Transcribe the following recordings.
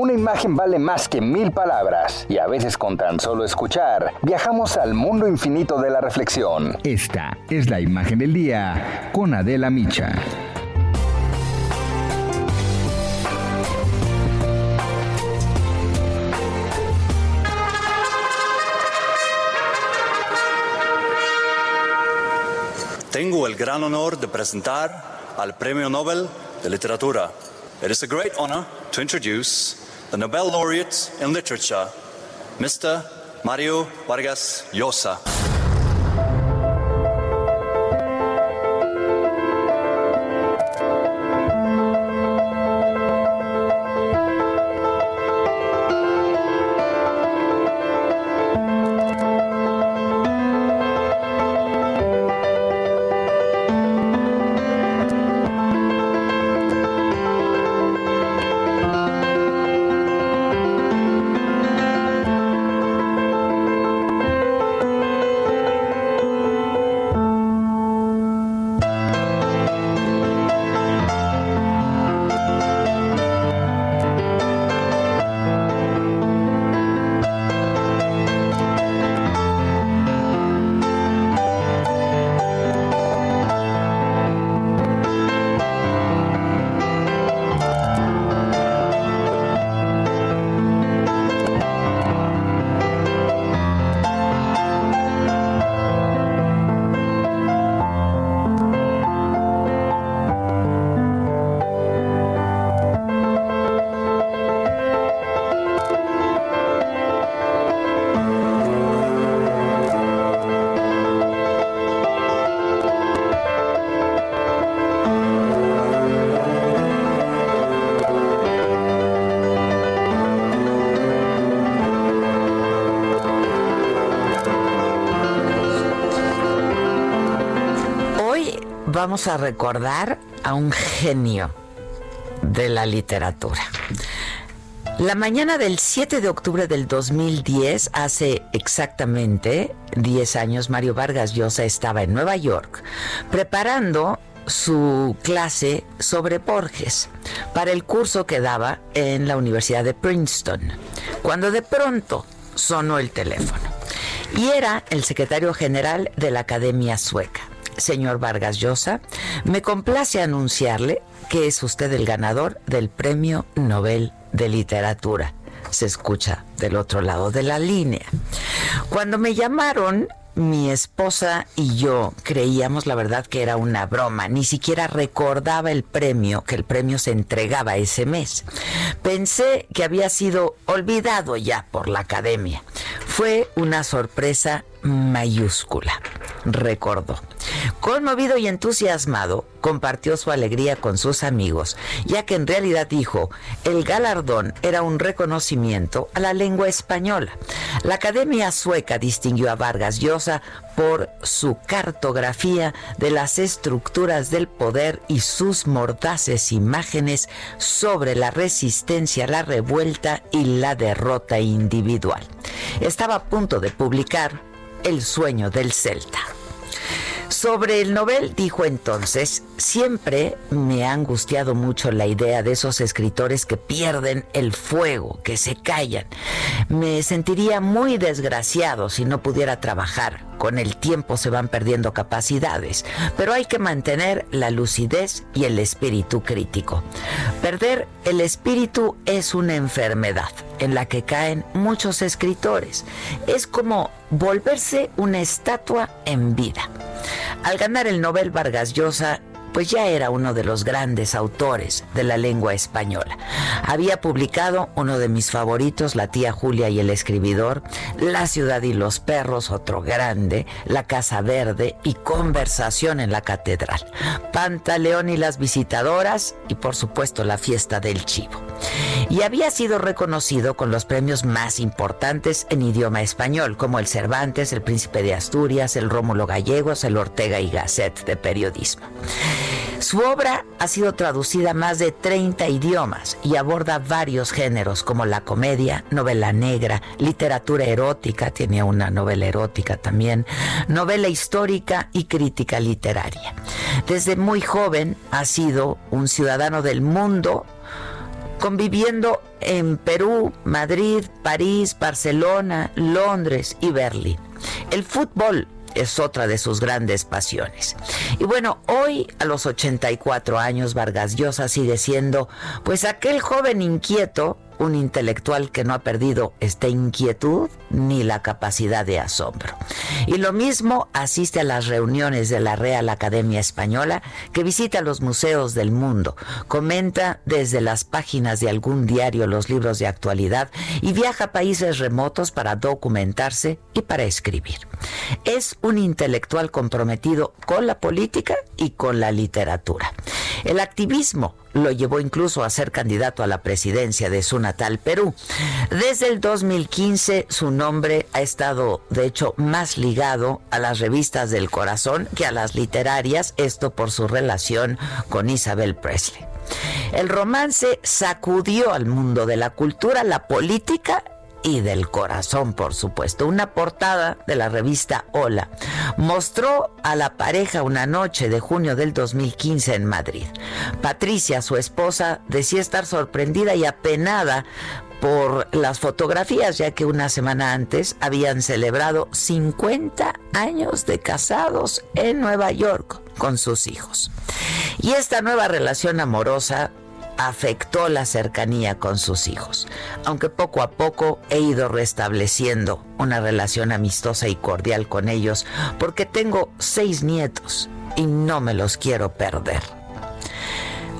Una imagen vale más que mil palabras y a veces con tan solo escuchar viajamos al mundo infinito de la reflexión. Esta es la imagen del día con Adela Micha. Tengo el gran honor de presentar al Premio Nobel de Literatura. It is a great honor to introduce the Nobel laureate in literature, Mr. Mario Vargas Llosa. Vamos a recordar a un genio de la literatura. La mañana del 7 de octubre del 2010, hace exactamente 10 años, Mario Vargas Llosa estaba en Nueva York preparando su clase sobre Borges para el curso que daba en la Universidad de Princeton, cuando de pronto sonó el teléfono. Y era el secretario general de la Academia Sueca, señor Vargas Llosa. Me complace anunciarle que es usted el ganador del Premio Nobel de Literatura. Se escucha del otro lado de la línea. Cuando me llamaron, mi esposa y yo creíamos la verdad que era una broma, ni siquiera recordaba el premio, que el premio se entregaba ese mes. Pensé que había sido olvidado ya por la academia. Fue una sorpresa mayúscula, recordó. Conmovido y entusiasmado, compartió su alegría con sus amigos, ya que en realidad dijo, el galardón era un reconocimiento a la lengua española. La Academia Sueca distinguió a Vargas Llosa por su cartografía de las estructuras del poder y sus mordaces imágenes sobre la resistencia, la revuelta y la derrota individual. Estaba a punto de publicar El sueño del Celta. Sobre el Nobel dijo entonces, siempre me ha angustiado mucho la idea de esos escritores que pierden el fuego, que se callan. Me sentiría muy desgraciado si no pudiera trabajar. Con el tiempo se van perdiendo capacidades, pero hay que mantener la lucidez y el espíritu crítico. Perder el espíritu es una enfermedad en la que caen muchos escritores. Es como volverse una estatua en vida. Al ganar el Nobel Vargas Llosa pues ya era uno de los grandes autores de la lengua española. Había publicado uno de mis favoritos, La tía Julia y el escribidor, La ciudad y los perros, otro grande, La casa verde y Conversación en la catedral, Pantaleón y las visitadoras y por supuesto La fiesta del chivo. Y había sido reconocido con los premios más importantes en idioma español, como el Cervantes, el Príncipe de Asturias, el Rómulo Gallegos, el Ortega y Gasset de periodismo. Su obra ha sido traducida a más de 30 idiomas y aborda varios géneros como la comedia, novela negra, literatura erótica, tiene una novela erótica también, novela histórica y crítica literaria. Desde muy joven ha sido un ciudadano del mundo conviviendo en Perú, Madrid, París, Barcelona, Londres y Berlín. El fútbol es otra de sus grandes pasiones. Y bueno, hoy a los 84 años Vargas Llosa sigue siendo pues aquel joven inquieto un intelectual que no ha perdido esta inquietud ni la capacidad de asombro. Y lo mismo asiste a las reuniones de la Real Academia Española, que visita los museos del mundo, comenta desde las páginas de algún diario los libros de actualidad y viaja a países remotos para documentarse y para escribir. Es un intelectual comprometido con la política y con la literatura. El activismo lo llevó incluso a ser candidato a la presidencia de su natal Perú. Desde el 2015 su nombre ha estado, de hecho, más ligado a las revistas del corazón que a las literarias, esto por su relación con Isabel Presley. El romance sacudió al mundo de la cultura, la política y del corazón, por supuesto. Una portada de la revista Hola mostró a la pareja una noche de junio del 2015 en Madrid. Patricia, su esposa, decía estar sorprendida y apenada por las fotografías, ya que una semana antes habían celebrado 50 años de casados en Nueva York con sus hijos. Y esta nueva relación amorosa afectó la cercanía con sus hijos, aunque poco a poco he ido restableciendo una relación amistosa y cordial con ellos, porque tengo seis nietos y no me los quiero perder.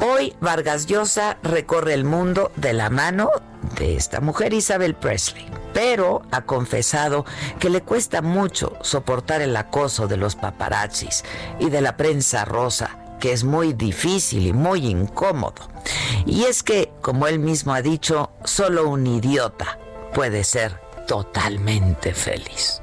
Hoy Vargas Llosa recorre el mundo de la mano de esta mujer Isabel Presley, pero ha confesado que le cuesta mucho soportar el acoso de los paparazzis y de la prensa rosa que es muy difícil y muy incómodo. Y es que, como él mismo ha dicho, solo un idiota puede ser totalmente feliz.